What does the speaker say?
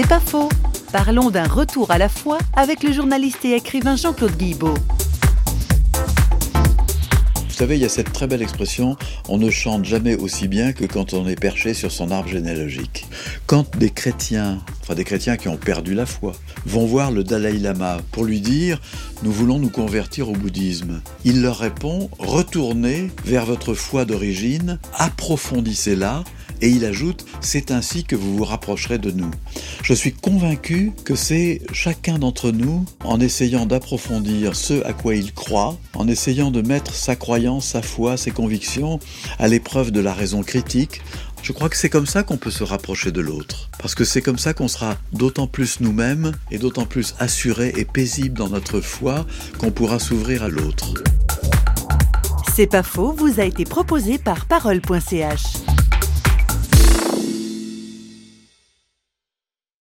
C'est pas faux. Parlons d'un retour à la foi avec le journaliste et écrivain Jean-Claude Guibaud. Vous savez, il y a cette très belle expression on ne chante jamais aussi bien que quand on est perché sur son arbre généalogique. Quand des chrétiens, enfin des chrétiens qui ont perdu la foi, vont voir le Dalai Lama pour lui dire nous voulons nous convertir au bouddhisme, il leur répond retournez vers votre foi d'origine, approfondissez-la et il ajoute, c'est ainsi que vous vous rapprocherez de nous. Je suis convaincu que c'est chacun d'entre nous, en essayant d'approfondir ce à quoi il croit, en essayant de mettre sa croyance, sa foi, ses convictions à l'épreuve de la raison critique, je crois que c'est comme ça qu'on peut se rapprocher de l'autre. Parce que c'est comme ça qu'on sera d'autant plus nous-mêmes et d'autant plus assurés et paisibles dans notre foi qu'on pourra s'ouvrir à l'autre. C'est pas faux, vous a été proposé par parole.ch.